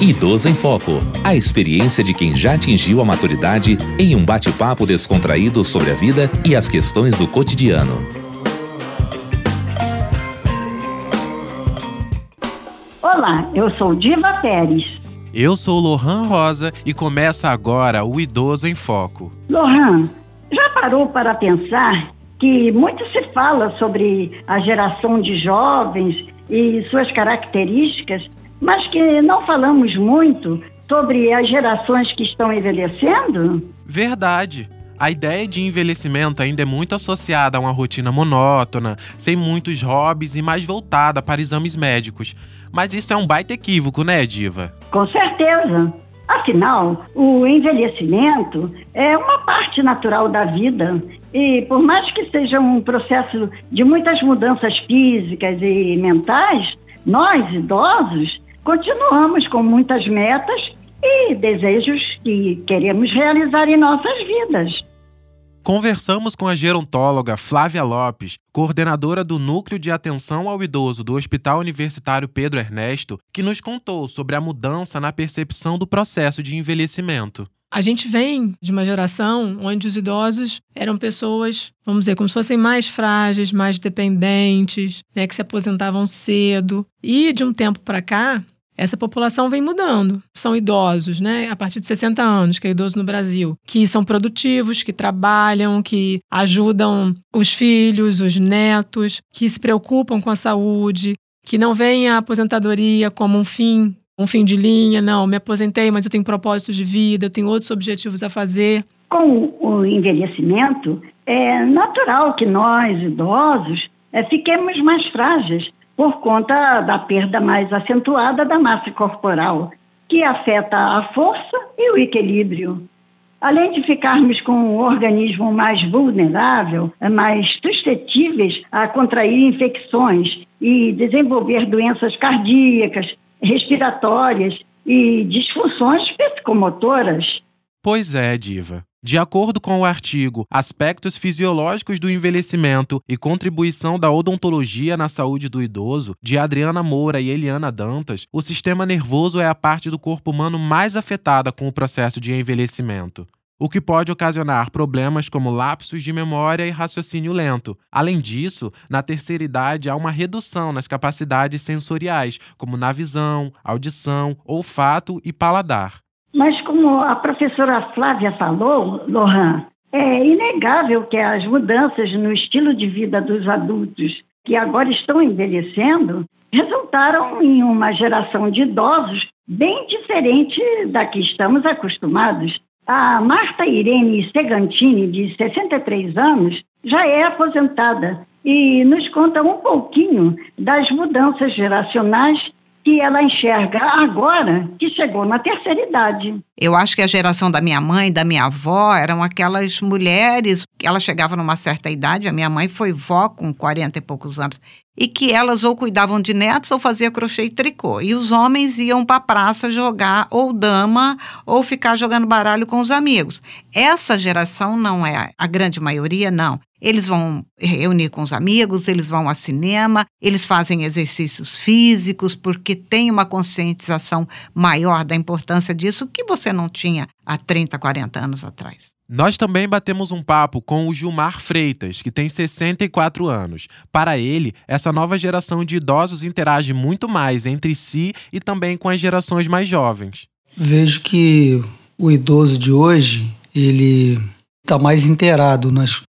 Idoso em Foco. A experiência de quem já atingiu a maturidade em um bate-papo descontraído sobre a vida e as questões do cotidiano. Olá, eu sou Diva Pérez. Eu sou Lohan Rosa e começa agora o Idoso em Foco. Lohan, já parou para pensar que muito se fala sobre a geração de jovens e suas características, mas que não falamos muito sobre as gerações que estão envelhecendo? Verdade. A ideia de envelhecimento ainda é muito associada a uma rotina monótona, sem muitos hobbies e mais voltada para exames médicos. Mas isso é um baita equívoco, né, Diva? Com certeza. Afinal, o envelhecimento é uma parte natural da vida e, por mais que seja um processo de muitas mudanças físicas e mentais, nós, idosos, continuamos com muitas metas e desejos que queremos realizar em nossas vidas. Conversamos com a gerontóloga Flávia Lopes, coordenadora do Núcleo de Atenção ao Idoso do Hospital Universitário Pedro Ernesto, que nos contou sobre a mudança na percepção do processo de envelhecimento. A gente vem de uma geração onde os idosos eram pessoas, vamos dizer, como se fossem mais frágeis, mais dependentes, né, que se aposentavam cedo. E de um tempo para cá, essa população vem mudando. São idosos, né? A partir de 60 anos, que é idoso no Brasil, que são produtivos, que trabalham, que ajudam os filhos, os netos, que se preocupam com a saúde, que não veem a aposentadoria como um fim, um fim de linha, não, me aposentei, mas eu tenho propósitos de vida, eu tenho outros objetivos a fazer. Com o envelhecimento, é natural que nós, idosos, é, fiquemos mais frágeis por conta da perda mais acentuada da massa corporal, que afeta a força e o equilíbrio. Além de ficarmos com um organismo mais vulnerável, mais suscetíveis a contrair infecções e desenvolver doenças cardíacas, respiratórias e disfunções psicomotoras. Pois é, Diva. De acordo com o artigo Aspectos Fisiológicos do Envelhecimento e Contribuição da Odontologia na Saúde do Idoso, de Adriana Moura e Eliana Dantas, o sistema nervoso é a parte do corpo humano mais afetada com o processo de envelhecimento o que pode ocasionar problemas como lapsos de memória e raciocínio lento. Além disso, na terceira idade há uma redução nas capacidades sensoriais, como na visão, audição, olfato e paladar. Mas como a professora Flávia falou, Lohan, é inegável que as mudanças no estilo de vida dos adultos que agora estão envelhecendo resultaram em uma geração de idosos bem diferente da que estamos acostumados. A Marta Irene Segantini, de 63 anos, já é aposentada e nos conta um pouquinho das mudanças geracionais que ela enxerga agora que chegou na terceira idade. Eu acho que a geração da minha mãe, da minha avó, eram aquelas mulheres, ela chegava numa certa idade, a minha mãe foi vó com 40 e poucos anos, e que elas ou cuidavam de netos ou fazia crochê e tricô. E os homens iam para a praça jogar ou dama ou ficar jogando baralho com os amigos. Essa geração não é a grande maioria, não. Eles vão reunir com os amigos, eles vão ao cinema, eles fazem exercícios físicos, porque tem uma conscientização maior da importância disso que você não tinha há 30, 40 anos atrás. Nós também batemos um papo com o Gilmar Freitas, que tem 64 anos. Para ele, essa nova geração de idosos interage muito mais entre si e também com as gerações mais jovens. Vejo que o idoso de hoje, ele está mais inteirado nas,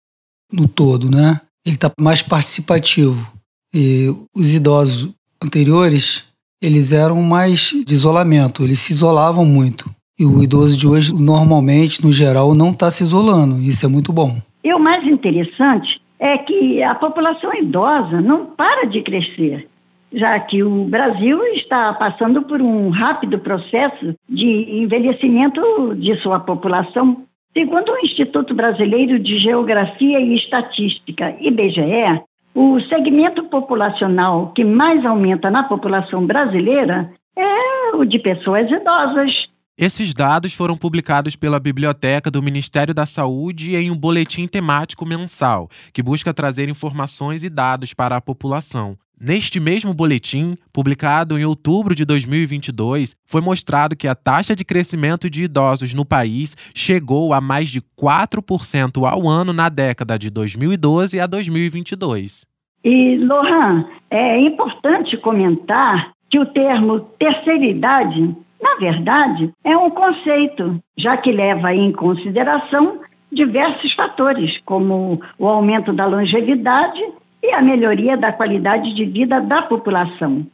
no todo, né? Ele está mais participativo. E os idosos anteriores, eles eram mais de isolamento, eles se isolavam muito. E o idoso de hoje, normalmente, no geral, não está se isolando. Isso é muito bom. E o mais interessante é que a população idosa não para de crescer, já que o Brasil está passando por um rápido processo de envelhecimento de sua população. Segundo o Instituto Brasileiro de Geografia e Estatística, IBGE, o segmento populacional que mais aumenta na população brasileira é o de pessoas idosas. Esses dados foram publicados pela Biblioteca do Ministério da Saúde em um boletim temático mensal, que busca trazer informações e dados para a população. Neste mesmo boletim, publicado em outubro de 2022, foi mostrado que a taxa de crescimento de idosos no país chegou a mais de 4% ao ano na década de 2012 a 2022. E, Lohan, é importante comentar que o termo terceira idade, na verdade, é um conceito, já que leva em consideração diversos fatores, como o aumento da longevidade e a melhoria da qualidade de vida da população.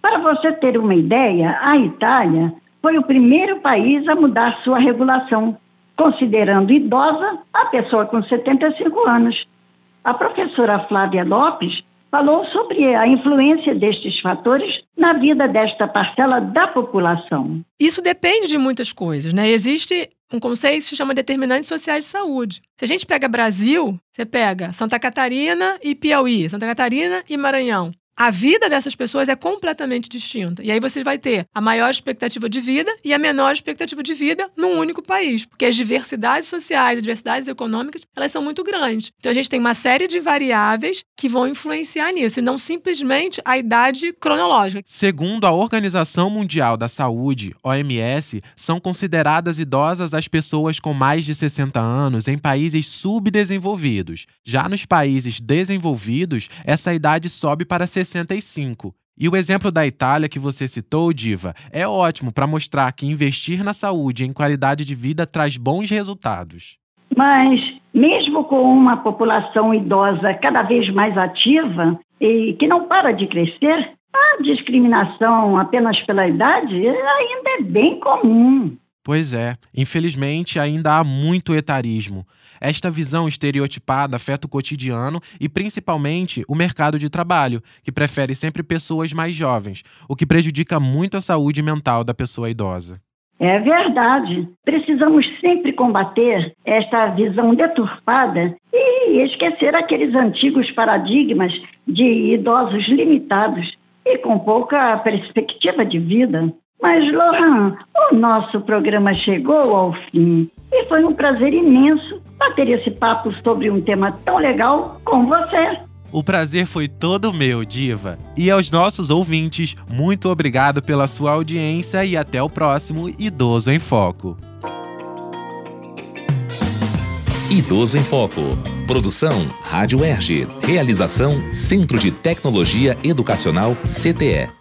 Para você ter uma ideia, a Itália foi o primeiro país a mudar sua regulação, considerando idosa a pessoa com 75 anos. A professora Flávia Lopes falou sobre a influência destes fatores na vida desta parcela da população. Isso depende de muitas coisas, né? Existe um conceito que se chama determinantes sociais de saúde. Se a gente pega Brasil, você pega Santa Catarina e Piauí, Santa Catarina e Maranhão a vida dessas pessoas é completamente distinta. E aí você vai ter a maior expectativa de vida e a menor expectativa de vida num único país, porque as diversidades sociais, as diversidades econômicas, elas são muito grandes. Então a gente tem uma série de variáveis que vão influenciar nisso, e não simplesmente a idade cronológica. Segundo a Organização Mundial da Saúde, OMS, são consideradas idosas as pessoas com mais de 60 anos em países subdesenvolvidos. Já nos países desenvolvidos, essa idade sobe para 60 65. E o exemplo da Itália que você citou, Diva, é ótimo para mostrar que investir na saúde e em qualidade de vida traz bons resultados. Mas, mesmo com uma população idosa cada vez mais ativa e que não para de crescer, a discriminação apenas pela idade ainda é bem comum. Pois é, infelizmente ainda há muito etarismo. Esta visão estereotipada afeta o cotidiano e principalmente o mercado de trabalho, que prefere sempre pessoas mais jovens, o que prejudica muito a saúde mental da pessoa idosa. É verdade. Precisamos sempre combater esta visão deturpada e esquecer aqueles antigos paradigmas de idosos limitados e com pouca perspectiva de vida. Mas, Lohan, o nosso programa chegou ao fim e foi um prazer imenso bater esse papo sobre um tema tão legal com você. O prazer foi todo meu, Diva. E aos nossos ouvintes, muito obrigado pela sua audiência e até o próximo Idoso em Foco. Idoso em Foco. Produção Rádio Erge. Realização Centro de Tecnologia Educacional CTE.